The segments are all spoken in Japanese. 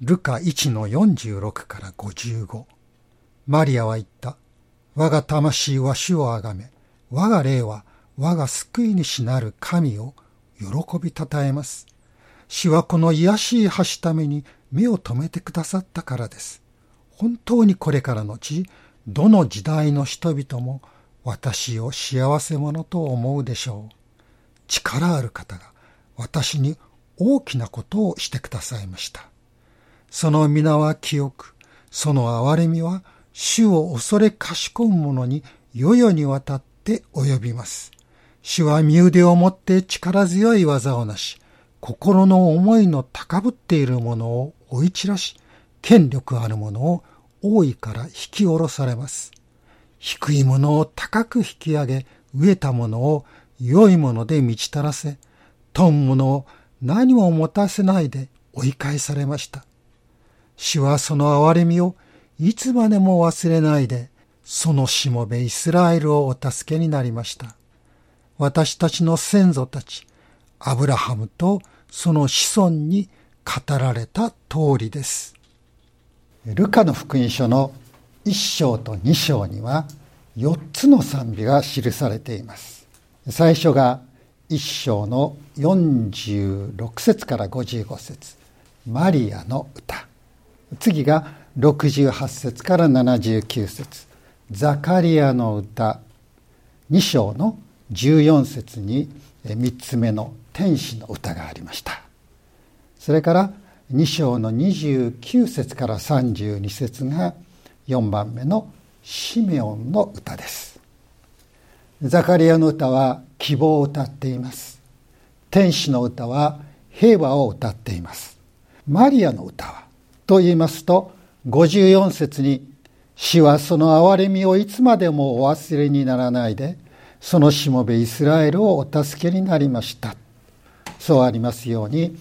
ルカ1の46から55。マリアは言った。我が魂は主をあがめ、我が霊は我が救い主なる神を喜びたたえます。主はこの癒しい橋ために目を留めてくださったからです。本当にこれからのち、どの時代の人々も私を幸せ者と思うでしょう。力ある方が私に大きなことをしてくださいました。その皆は清く、その憐れみは主を恐れかしこむ者に世々にわたって及びます。主は身腕をもって力強い技をなし、心の思いの高ぶっているものを追い散らし、権力あるものを大いから引き下ろされます。低いものを高く引き上げ、飢えたものを良いもので満ち足らせ、富むものを何も持たせないで追い返されました。主はその憐れみをいつまでも忘れないで、そのしもべイスラエルをお助けになりました。私たちの先祖たち、アブラハムとその子孫に語られた通りです。ルカの福音書の1章と2章には4つの賛美が記されています。最初が1章の46節から55節マリアの歌。次が68節から79節。ザカリアの歌。2章の14節に3つ目の天使の歌がありました。それから2章の29節から32節が4番目のシメオンの歌です。ザカリアの歌は希望を歌っています。天使の歌は平和を歌っています。マリアの歌はと言いますと54節に死はその憐れみをいつまでもお忘れにならないでそのしもべイスラエルをお助けになりました。そうありますように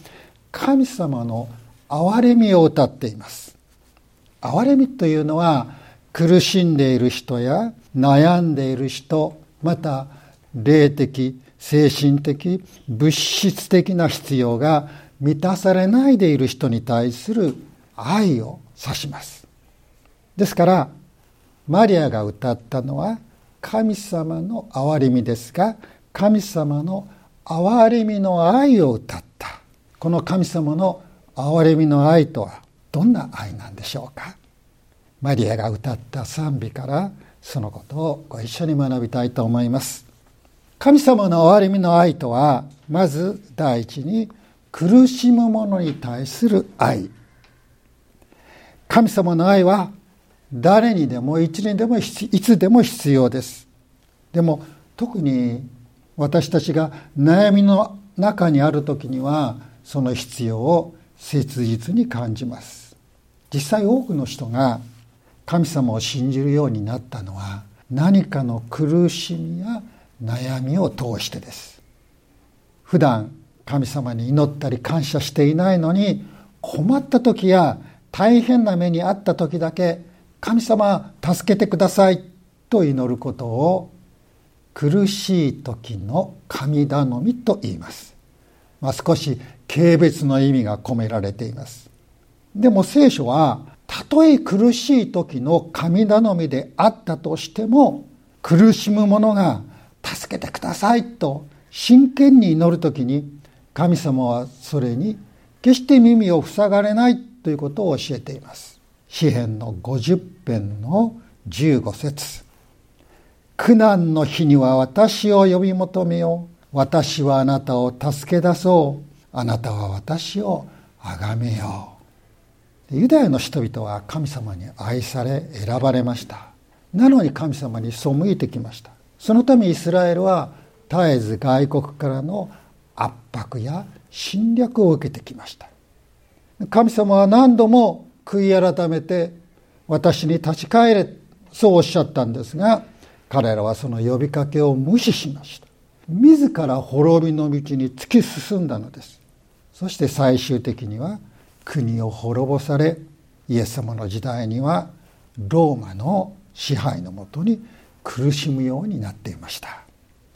神様の憐れみを歌っています。憐れみというのは苦しんでいる人や悩んでいる人また霊的精神的物質的な必要が満たされないでいる人に対する愛を指します。ですからマリアが歌ったのは神様の憐れみですが神様の憐れみの愛を歌った。この神様の憐れみの愛とはどんな愛なんでしょうか。マリアが歌った賛美からそのことをご一緒に学びたいと思います。神様の憐れみの愛とはまず第一に苦しむ者に対する愛。神様の愛は誰にでもいつでもいつでも必要です。でも特に私たちが悩みの中にある時にはその必要を切実に感じます。実際多くの人が神様を信じるようになったのは何かの苦しみや悩みを通してです。普段神様に祈ったり感謝していないのに困った時や大変な目にあった時だけ神様助けてくださいと祈ることを苦しい時の神頼みと言います、まあ、少し軽蔑の意味が込められています。でも聖書はたとえ苦しい時の神頼みであったとしても苦しむ者が助けてくださいと真剣に祈る時に神様はそれに決して耳を塞がれないということを教えています。詩編の50編の15節。苦難の日には私を呼び求めよう。私はあなたを助け出そう。あなたは私を崇めよう。ユダヤの人々は神様に愛され選ばれました。なのに神様に背いてきました。そのためイスラエルは絶えず外国からの圧迫や侵略を受けてきました。神様は何度も悔い改めて私に立ち返れそうおっしゃったんですが彼らはその呼びかけを無視しました。自ら滅びの道に突き進んだのです。そして最終的には国を滅ぼされイエス様の時代にはローマの支配のもとに苦しむようになっていました。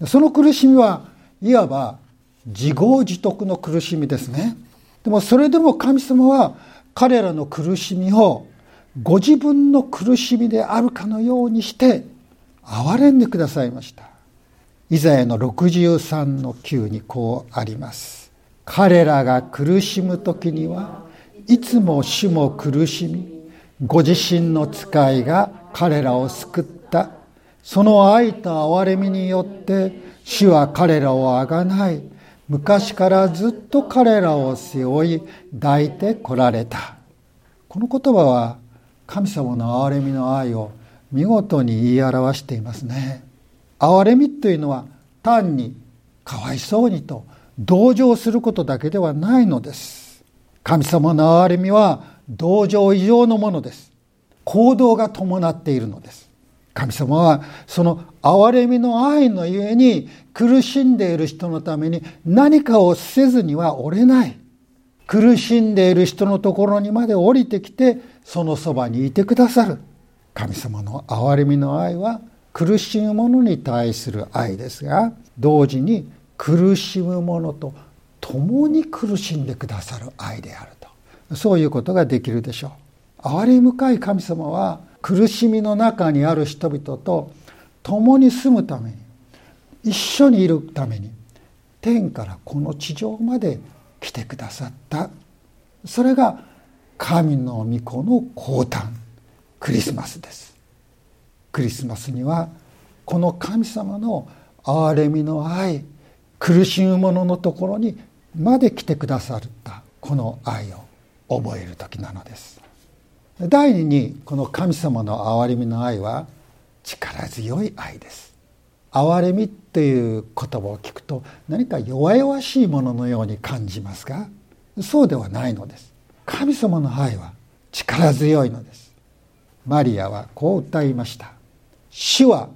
その苦しみはいわば自業自得の苦しみですね。でもそれでも神様は彼らの苦しみをご自分の苦しみであるかのようにして憐れんでくださいました。イザヤの63の9にこうあります。彼らが苦しむ時にはいつも主も苦しみご自身の使いが彼らを救った。その愛と憐れみによって主は彼らをあがない。昔からずっと彼らを背負い抱いてこられた。この言葉は神様の憐れみの愛を見事に言い表していますね。憐れみというのは単にかわいそうにと同情することだけではないのです。神様の憐れみは同情以上のものです。行動が伴っているのです。神様はその憐れみの愛のゆえに苦しんでいる人のために何かをせずにはおれない。苦しんでいる人のところにまで降りてきてそのそばにいてくださる。神様の憐れみの愛は苦しむ者に対する愛ですが同時に苦しむ者と共に苦しんでくださる愛であると。そういうことができるでしょう。憐れ深い神様は苦しみの中にある人々と共に住むために一緒にいるために天からこの地上まで来てくださった。それが神の御子の降誕クリスマスです。クリスマスにはこの神様の憐れみの愛苦しむ者のところにまで来てくださったこの愛を覚える時なのです。第二にこの神様の憐れみの愛は力強い愛です。憐れみっていう言葉を聞くと何か弱々しいもののように感じますがそうではないのです。神様の愛は力強いのです。マリアはこう歌いました。主は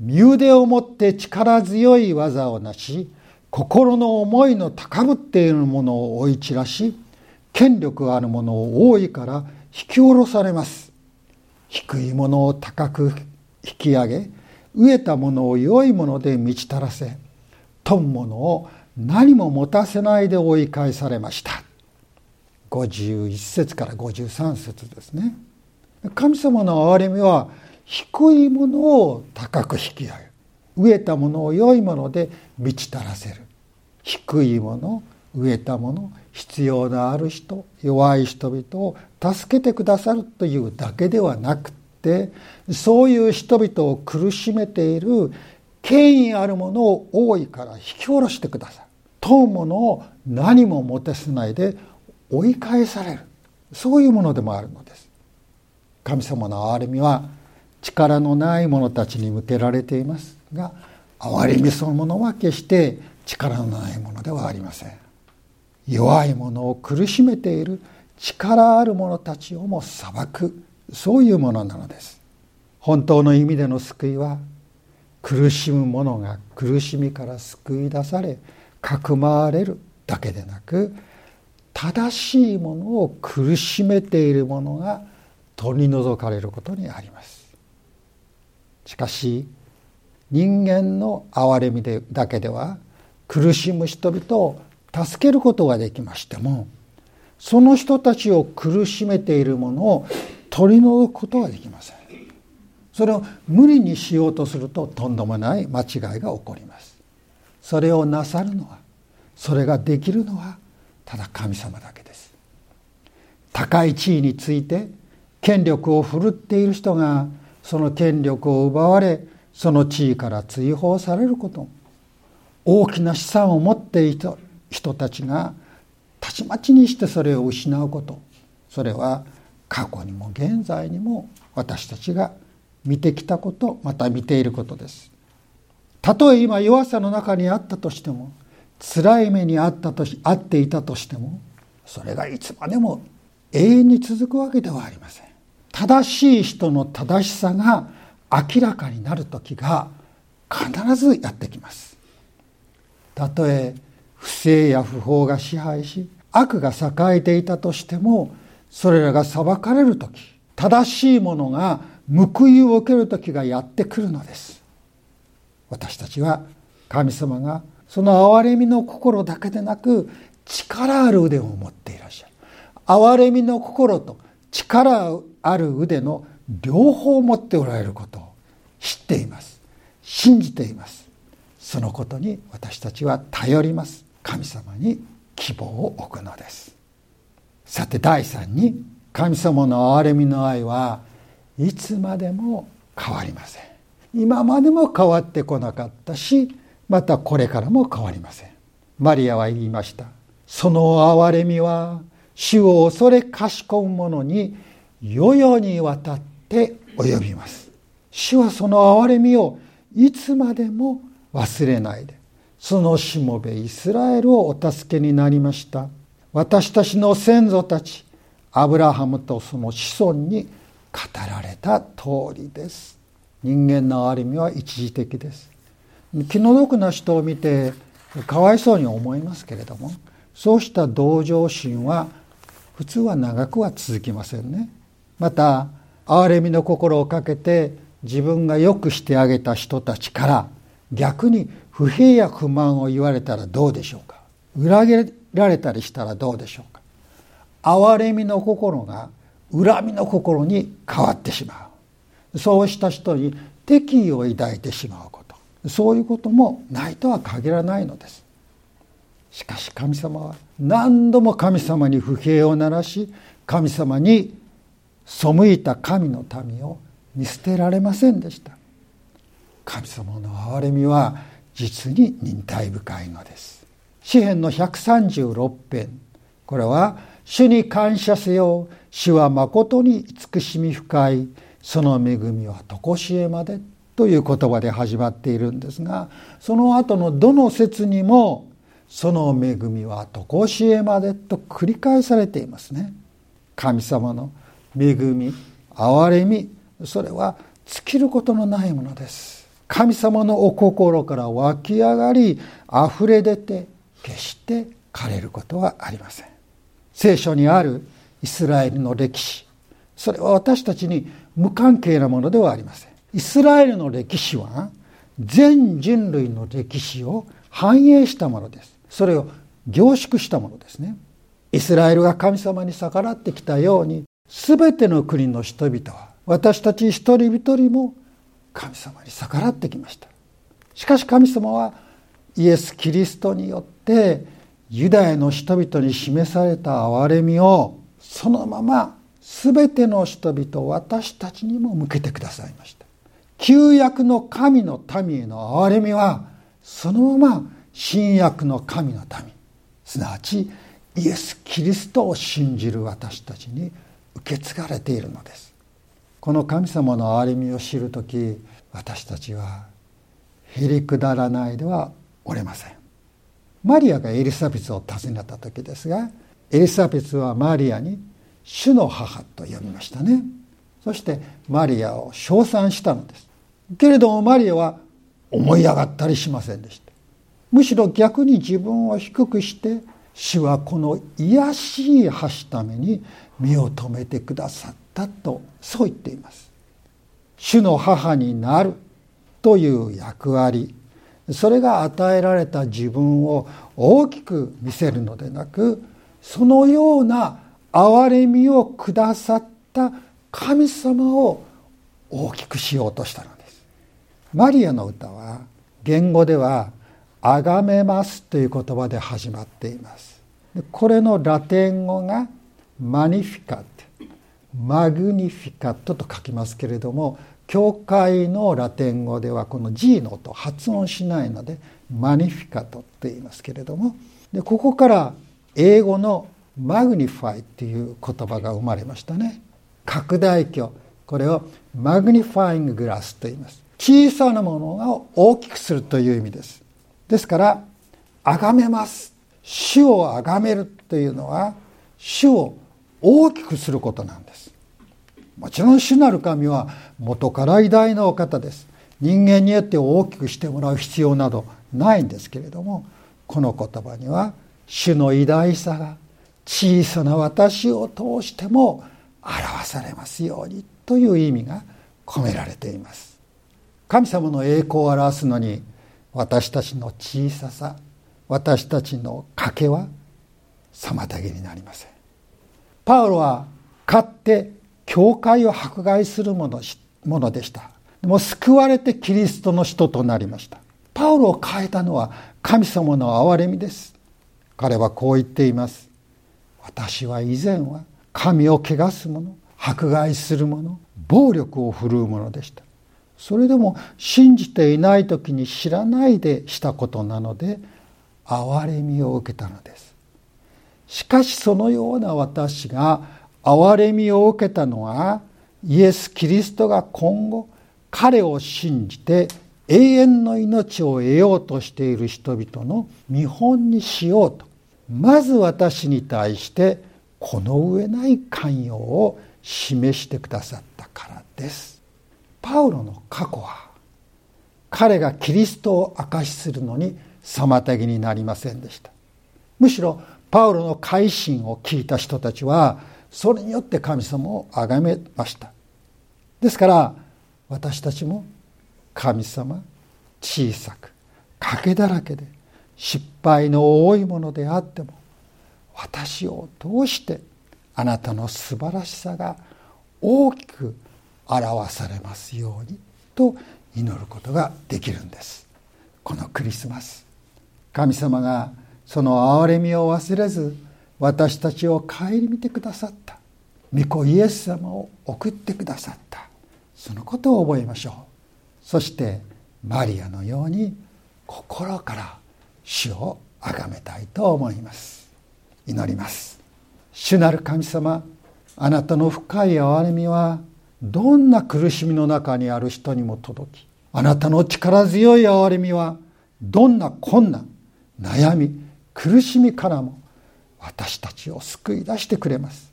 身腕をもって力強い技をなし心の思いの高ぶっているものを追い散らし権力あるものを多いから引き下ろされます。低いものを高く引き上げ飢えたものを良いもので満ち足らせ富むものを何も持たせないで追い返されました。51節から53節ですね。神様の憐れみは低いものを高く引き上げ飢えたものを良いもので満ち足らせる。低いもの飢えたもの必要のある人弱い人々を助けてくださるというだけではなくてそういう人々を苦しめている権威あるものを多いから引き下ろしてください問うものを何も持たせないで追い返される。そういうものでもあるのです。神様の憐れみは力のない者たちに向けられていますが憐れみそのものは決して力のないものではありません。弱い者を苦しめている力ある者たちをも裁くそういうものなのです。本当の意味での救いは苦しむ者が苦しみから救い出されかくまわれるだけでなく正しいものを苦しめている者が取り除かれることにあります。しかし人間の憐れみでだけでは苦しむ人々を助けることができましてもその人たちを苦しめているものを取り除くことができません。それを無理にしようとするととんでもない間違いが起こります。それをなさるのはそれができるのはただ神様だけです。高い地位について権力を振るっている人がその権力を奪われその地位から追放されること大きな資産を持っていた人たちがたちまちにしてそれを失うこと。それは過去にも現在にも私たちが見てきたことまた見ていることです。たとえ今弱さの中にあったとしても辛い目にあったとしあっていたとしてもそれがいつまでも永遠に続くわけではありません。正しい人の正しさが明らかになる時が必ずやってきます。たとえ不正や不法が支配し悪が栄えていたとしてもそれらが裁かれる時正しいものが報いを受ける時がやってくるのです。私たちは神様がその憐れみの心だけでなく力ある腕を持っていらっしゃる。憐れみの心と力ある腕の両方を持っておられることを知っています。信じています。そのことに私たちは頼ります。神様に希望を置くのです。さて第3に神様の憐れみの愛はいつまでも変わりません。今までも変わってこなかったしまたこれからも変わりません。マリアは言いました。その憐れみは主を恐れかしこむ者に世々にわたって及びます。主はその憐れみをいつまでも忘れないでそのしもべイスラエルをお助けになりました。私たちの先祖たちアブラハムとその子孫に語られた通りです。人間の憐れみは一時的です。気の毒な人を見てかわいそうに思いますけれどもそうした同情心は普通は長くは続きませんね。また憐れみの心をかけて自分がよくしてあげた人たちから逆に不平や不満を言われたらどうでしょうか？裏切られたりしたらどうでしょうか？憐れみの心が恨みの心に変わってしまう。そうした人に敵意を抱いてしまうこと。そういうこともないとは限らないのです。しかし神様は何度も神様に不平を鳴らし神様に背いた神の民を見捨てられませんでした。神様の憐れみは実に忍耐深いのです。詩篇の136編これは主に感謝せよ主は誠に慈しみ深い。その恵みは常しえまでという言葉で始まっているんですがその後のどの説にもその恵みは常しえまでと繰り返されていますね。神様の恵み憐れみそれは尽きることのないものです。神様のお心から湧き上がり溢れ出て決して枯れることはありません。聖書にあるイスラエルの歴史。それは私たちに無関係なものではありません。イスラエルの歴史は全人類の歴史を反映したものです。それを凝縮したものですね。イスラエルが神様に逆らってきたように全ての国の人々は私たち一人一人も神様に逆らってきました。しかし神様はイエス・キリストによってユダヤの人々に示された憐れみをそのまま全ての人々私たちにも向けてくださいました。旧約の神の民への憐れみはそのまま新約の神の民。すなわちイエス・キリストを信じる私たちに受け継がれているのです。この神様の憐れみを知る時私たちはへりくだらないではおれません。マリアがエリザベスを訪ねた時ですがエリザベスはマリアに主の母と呼びましたね。そしてマリアを称賛したのです。けれどもマリアは思い上がったりしませんでした。むしろ逆に自分を低くして主はこの卑しい橋ために身を留めてくださったとそう言っています。主の母になるという役割それが与えられた自分を大きく見せるのでなくそのような憐れみをくださった神様を大きくしようとしたのです。マリアの歌は言語では「あがめます」という言葉で始まっています。これのラテン語が「Magnificat、Magnificat と書きますけれども教会のラテン語ではこの G の音発音しないので Magnificat って言いますけれどもでここから英語の magnify っていう言葉が生まれましたね。拡大鏡これを magnifying glass と言います。小さなものが大きくするという意味です。ですから崇めます。主を崇めるというのは主を大きくすることなんです。もちろん主なる神は元から偉大なお方です。人間によって大きくしてもらう必要などないんですけれどもこの言葉には主の偉大さが小さな私を通しても表されますようにという意味が込められています。神様の栄光を表すのに私たちの小ささ私たちの賭けは妨げになりません。パウロは勝って教会を迫害するものものでした。でも救われてキリストの人となりました。パウロを変えたのは神様の憐れみです。彼はこう言っています。私は以前は神を汚す者迫害する者暴力を振るうものでした。それでも信じていない時に知らないでしたことなので憐れみを受けたのです。しかしそのような私が憐れみを受けたのはイエス・キリストが今後彼を信じて永遠の命を得ようとしている人々の見本にしようとまず私に対してこの上ない寛容を示してくださったからです。パウロの過去は彼がキリストを証しするのに妨げになりませんでした。むしろパウロの改心を聞いた人たちはそれによって神様を崇めました。ですから私たちも神様小さく賭けだらけで失敗の多いものであっても私を通してあなたの素晴らしさが大きく表されますようにと祈ることができるんです。このクリスマス神様がその憐れみを忘れず私たちを顧みてくださった。御子イエス様を送ってくださった。そのことを覚えましょう。そしてマリアのように心から主を崇めたいと思います。祈ります。主なる神様あなたの深い憐れみはどんな苦しみの中にある人にも届きあなたの力強い憐れみはどんな困難悩み苦しみからも私たちを救い出してくれます。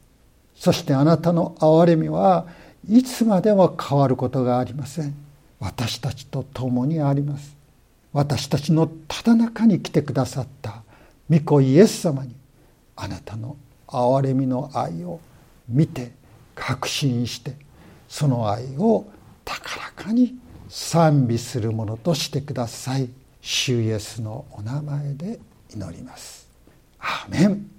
そしてあなたの憐れみはいつまでも変わることがありません。私たちと共にあります。私たちのただ中に来てくださった御子イエス様にあなたの憐れみの愛を見て確信してその愛を高らかに賛美するものとしてください。主イエスのお名前で祈ります。アーメン。